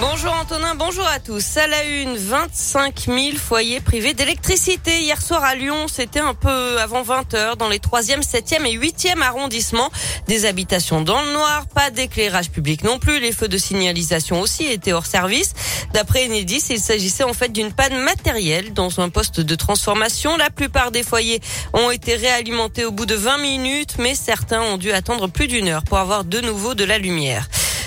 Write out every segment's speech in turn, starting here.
Bonjour Antonin, bonjour à tous. À la une, 25 000 foyers privés d'électricité. Hier soir à Lyon, c'était un peu avant 20 heures dans les 3e, 7e et 8e arrondissements. Des habitations dans le noir, pas d'éclairage public non plus. Les feux de signalisation aussi étaient hors service. D'après Enedis, il s'agissait en fait d'une panne matérielle dans un poste de transformation. La plupart des foyers ont été réalimentés au bout de 20 minutes, mais certains ont dû attendre plus d'une heure pour avoir de nouveau de la lumière.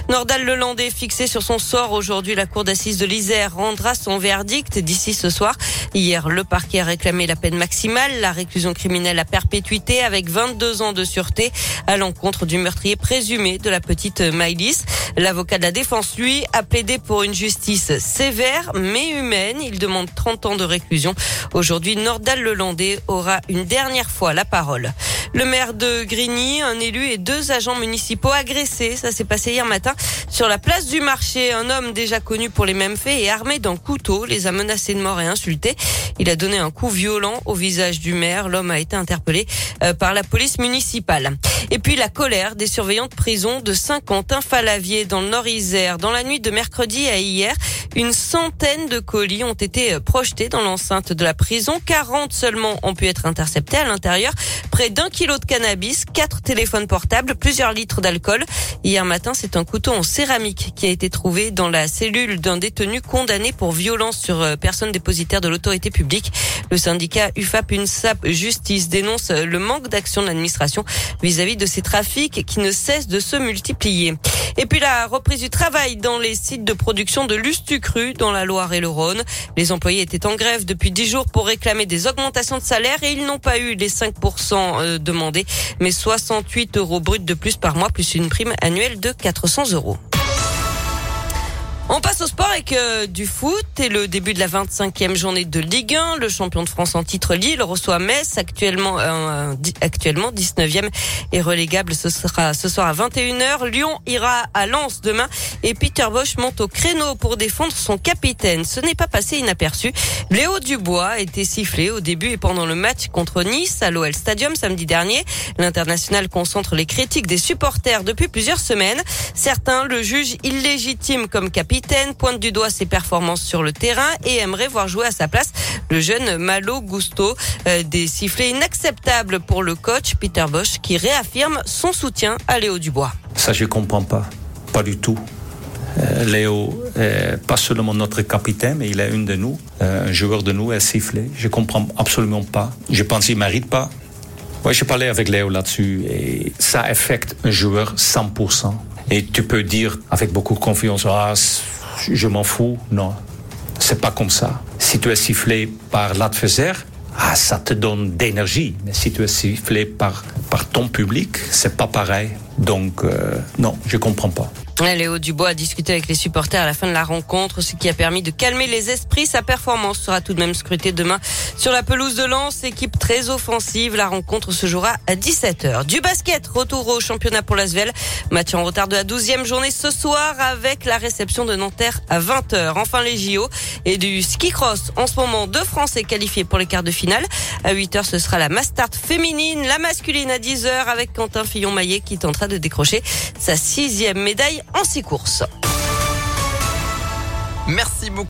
Nordal Lelandais, fixé sur son sort aujourd'hui, la cour d'assises de l'Isère rendra son verdict d'ici ce soir. Hier, le parquet a réclamé la peine maximale, la réclusion criminelle à perpétuité avec 22 ans de sûreté à l'encontre du meurtrier présumé de la petite Maïlis. L'avocat de la défense, lui, a plaidé pour une justice sévère mais humaine. Il demande 30 ans de réclusion. Aujourd'hui, Nordal Lelandais aura une dernière fois la parole. Le maire de Grigny, un élu et deux agents municipaux agressés. Ça s'est passé hier matin sur la place du marché. Un homme déjà connu pour les mêmes faits et armé d'un couteau les a menacés de mort et insultés. Il a donné un coup violent au visage du maire. L'homme a été interpellé euh, par la police municipale. Et puis la colère des surveillants de prison de Saint-Quentin-Falavier dans le Nord-Isère. Dans la nuit de mercredi à hier, une centaine de colis ont été projetés dans l'enceinte de la prison. 40 seulement ont pu être interceptés à l'intérieur. Près d'un kilo de cannabis, quatre téléphones portables, plusieurs litres d'alcool. Hier matin, c'est un couteau en céramique qui a été trouvé dans la cellule d'un détenu condamné pour violence sur euh, personne dépositaire de l'autorité publique. Le syndicat UFAP UNSAP Justice dénonce le manque d'action de l'administration vis-à-vis de ces trafics qui ne cessent de se multiplier. Et puis la reprise du travail dans les sites de production de Lustucru dans la Loire et le Rhône. Les employés étaient en grève depuis dix jours pour réclamer des augmentations de salaire et ils n'ont pas eu les 5% euh, demandés, mais 68 euros bruts de plus par mois, plus une prime annuelle de 400 euros. On passe au sport avec du foot et le début de la 25e journée de Ligue 1. Le champion de France en titre Lille reçoit Metz, actuellement euh, actuellement 19e et relégable. Ce sera ce soir à 21h. Lyon ira à Lens demain et Peter Bosch monte au créneau pour défendre son capitaine. Ce n'est pas passé inaperçu. Léo Dubois a été sifflé au début et pendant le match contre Nice à l'OL Stadium samedi dernier. L'international concentre les critiques des supporters depuis plusieurs semaines. Certains le jugent illégitime comme capitaine capitaine pointe du doigt ses performances sur le terrain et aimerait voir jouer à sa place le jeune Malo Gusto. Euh, des sifflets inacceptables pour le coach Peter Bosch qui réaffirme son soutien à Léo Dubois. Ça, je comprends pas. Pas du tout. Euh, Léo est pas seulement notre capitaine, mais il est une de nous. Euh, un joueur de nous est sifflé. Je comprends absolument pas. Je pense qu'il mérite pas. Ouais, j'ai parlé avec Léo là-dessus et ça affecte un joueur 100%. Et tu peux dire avec beaucoup de confiance, ah, je m'en fous. Non, c'est pas comme ça. Si tu es sifflé par l'adversaire, ah, ça te donne d'énergie. Mais si tu es sifflé par, par ton public, c'est pas pareil. Donc, euh, non, je comprends pas. Léo Dubois a discuté avec les supporters à la fin de la rencontre, ce qui a permis de calmer les esprits. Sa performance sera tout de même scrutée demain sur la pelouse de Lens, équipe très offensive. La rencontre se jouera à 17h. Du basket, retour au championnat pour l'Asvel. Match en retard de la 12e journée ce soir avec la réception de Nanterre à 20h. Enfin les JO et du ski cross. En ce moment, deux Français qualifiés pour les quarts de finale. À 8h, ce sera la Mastart féminine, la masculine à 10h avec Quentin Fillon-Maillet qui tentera de décrocher sa sixième médaille en six courses. Merci beaucoup.